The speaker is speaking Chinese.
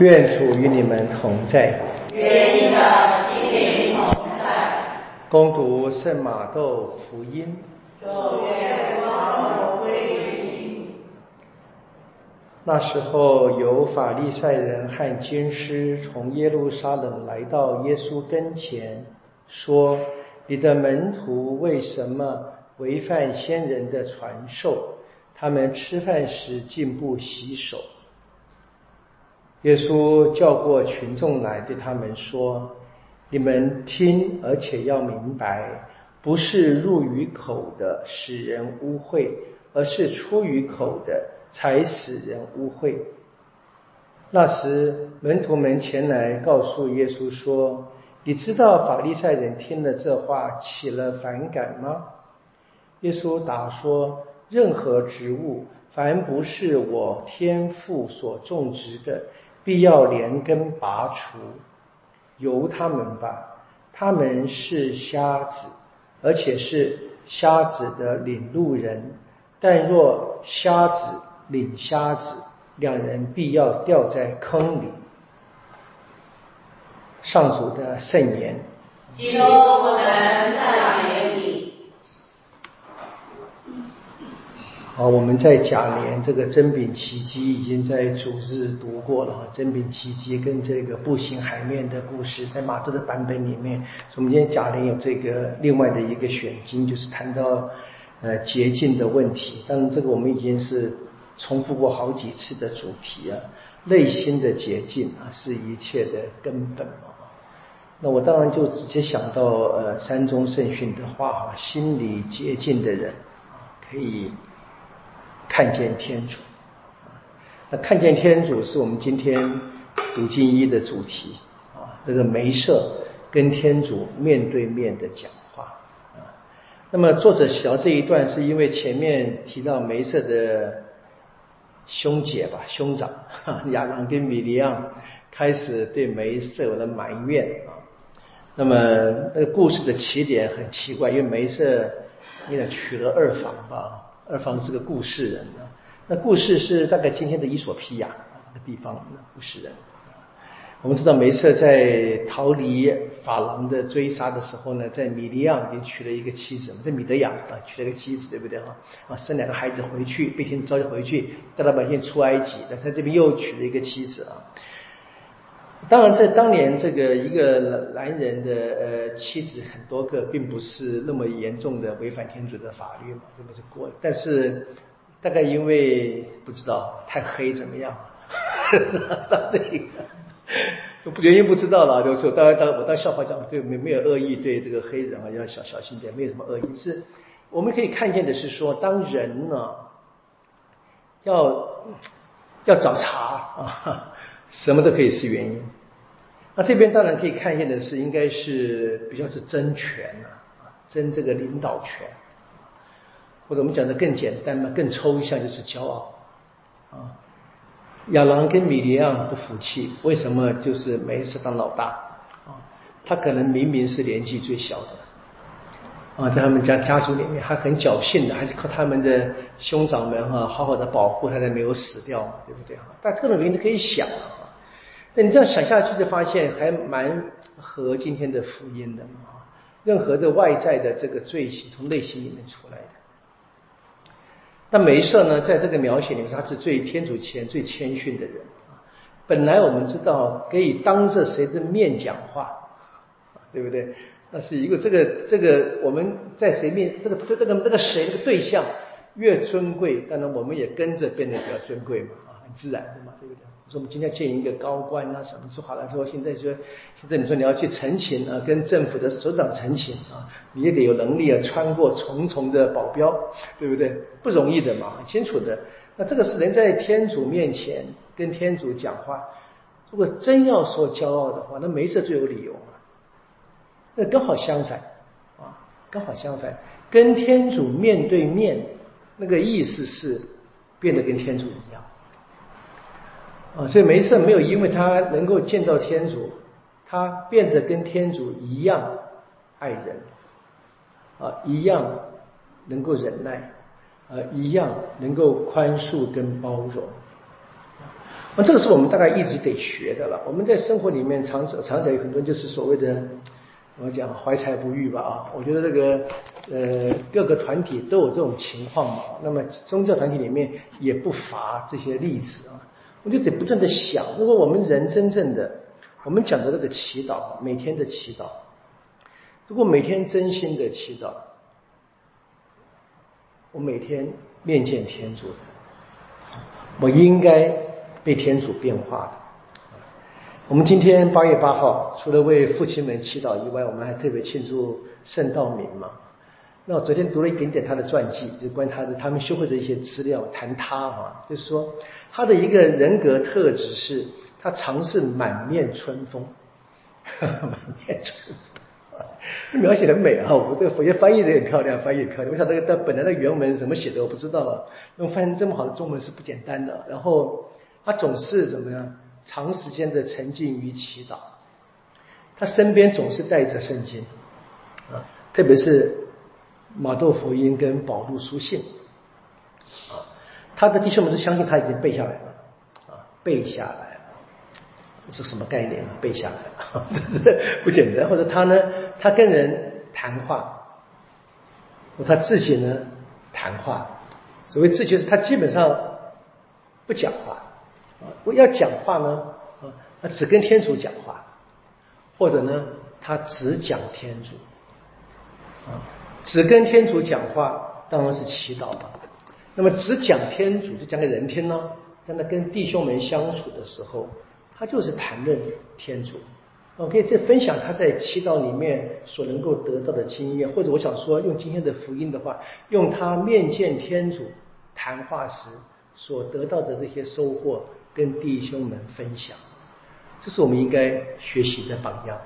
愿主与你们同在。愿你的心灵同在。恭读圣马窦福音。祝愿光荣归于你。那时候，有法利赛人和军师从耶路撒冷来到耶稣跟前，说：“你的门徒为什么违反先人的传授？他们吃饭时竟不洗手。”耶稣叫过群众来，对他们说：“你们听，而且要明白，不是入于口的使人污秽，而是出于口的才使人污秽。”那时，门徒们前来告诉耶稣说：“你知道法利赛人听了这话起了反感吗？”耶稣答说：“任何植物，凡不是我天父所种植的。”必要连根拔除，由他们吧。他们是瞎子，而且是瞎子的领路人。但若瞎子领瞎子，两人必要掉在坑里。上主的圣言。基督不能赞美你。啊，我们在甲年这个真品奇迹已经在主日读过了哈，真饼奇迹跟这个步行海面的故事，在马特的版本里面，我们今天甲年有这个另外的一个选经，就是谈到呃洁净的问题。当然，这个我们已经是重复过好几次的主题啊，内心的洁净啊是一切的根本啊。那我当然就直接想到呃山中圣训的话哈，心里洁净的人啊可以。看见天主，那看见天主是我们今天读经一的主题啊。这个梅瑟跟天主面对面的讲话啊。那么作者写到这一段，是因为前面提到梅瑟的兄姐吧，兄长 亚当跟米利亚开始对梅瑟有了埋怨啊。那么那个故事的起点很奇怪，因为梅瑟应该娶了二房吧。二房是个故事人啊，那故事是大概今天的伊索匹亚这个地方的故事人。我们知道梅瑟在逃离法郎的追杀的时候呢，在米利亚已经娶了一个妻子，在米德亚啊娶了个妻子，对不对啊？啊生两个孩子回去，被天召回去带老百姓出埃及，那在这边又娶了一个妻子啊。当然，在当年这个一个男人的呃妻子很多个，并不是那么严重的违反天主的法律嘛，这不是过。但是大概因为不知道太黑怎么样，到这个原因不知道了，就是当然当我当笑话讲，对没没有恶意，对这个黑人啊要小小心点，没有什么恶意。是我们可以看见的是说，当人呢要要找茬啊。什么都可以是原因，那这边当然可以看见的是，应该是比较是争权啊，争这个领导权，或者我们讲的更简单嘛，更抽象就是骄傲啊。亚郎跟米利亚不服气，为什么就是每一次当老大啊？他可能明明是年纪最小的啊，在他们家家族里面还很侥幸的，还是靠他们的兄长们哈，好好的保护他才没有死掉，对不对啊但这种原因都可以想啊。那你这样想下去，就发现还蛮和今天的福音的啊。任何的外在的这个罪行，从内心里面出来的。那梅瑟呢，在这个描写里面，他是最天主前最谦逊的人。本来我们知道可以当着谁的面讲话，对不对？那是一个这个这个我们在谁面这个这个这个谁这个对象越尊贵，当然我们也跟着变得比较尊贵嘛啊，很自然的嘛，对不对？说我们今天见一个高官啊，什么做好了之后，现在说，现在你说你要去陈情啊，跟政府的首长陈情啊，你也得有能力啊，穿过重重的保镖，对不对？不容易的嘛，很清楚的。那这个是人在天主面前跟天主讲话，如果真要说骄傲的话，那没事最有理由嘛。那刚好相反啊，刚好相反，跟天主面对面，那个意思是变得跟天主一样。啊，所以梅瑟没有因为他能够见到天主，他变得跟天主一样爱人，啊，一样能够忍耐，呃，一样能够宽恕跟包容。那这个是我们大概一直得学的了。我们在生活里面常常常有很多就是所谓的，我讲怀才不遇吧啊。我觉得这个呃各个团体都有这种情况嘛。那么宗教团体里面也不乏这些例子啊。我就得不断的想，如果我们人真正的，我们讲的这个祈祷，每天的祈祷，如果每天真心的祈祷，我每天面见天主的，我应该。被天主变化的。我们今天八月八号，除了为父亲们祈祷以外，我们还特别庆祝圣道明嘛。那我昨天读了一点点他的传记，就关于他的他们修会的一些资料，谈他啊，就是说他的一个人格特质是，他常是满面春风，满面春风，描写的美啊！我这个佛学翻译的也漂亮，翻译也漂亮。我想这个他本来的原文怎么写的我不知道啊，用翻译这么好的中文是不简单的。然后。他总是怎么样？长时间的沉浸于祈祷，他身边总是带着圣经啊，特别是马窦福音跟保禄书信。啊，他的弟兄们都相信他已经背下来了。啊，背下来了，这什么概念？背下来了，不简单。或者他呢，他跟人谈话，他自己呢谈话，所谓自己是他基本上不讲话。啊，我要讲话呢，啊，他只跟天主讲话，或者呢，他只讲天主，啊，只跟天主讲话当然是祈祷吧。那么只讲天主就讲给人听呢，但他跟弟兄们相处的时候，他就是谈论天主。OK，这分享他在祈祷里面所能够得到的经验，或者我想说用今天的福音的话，用他面见天主谈话时所得到的这些收获。跟弟兄们分享，这是我们应该学习的榜样。